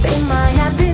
They might have been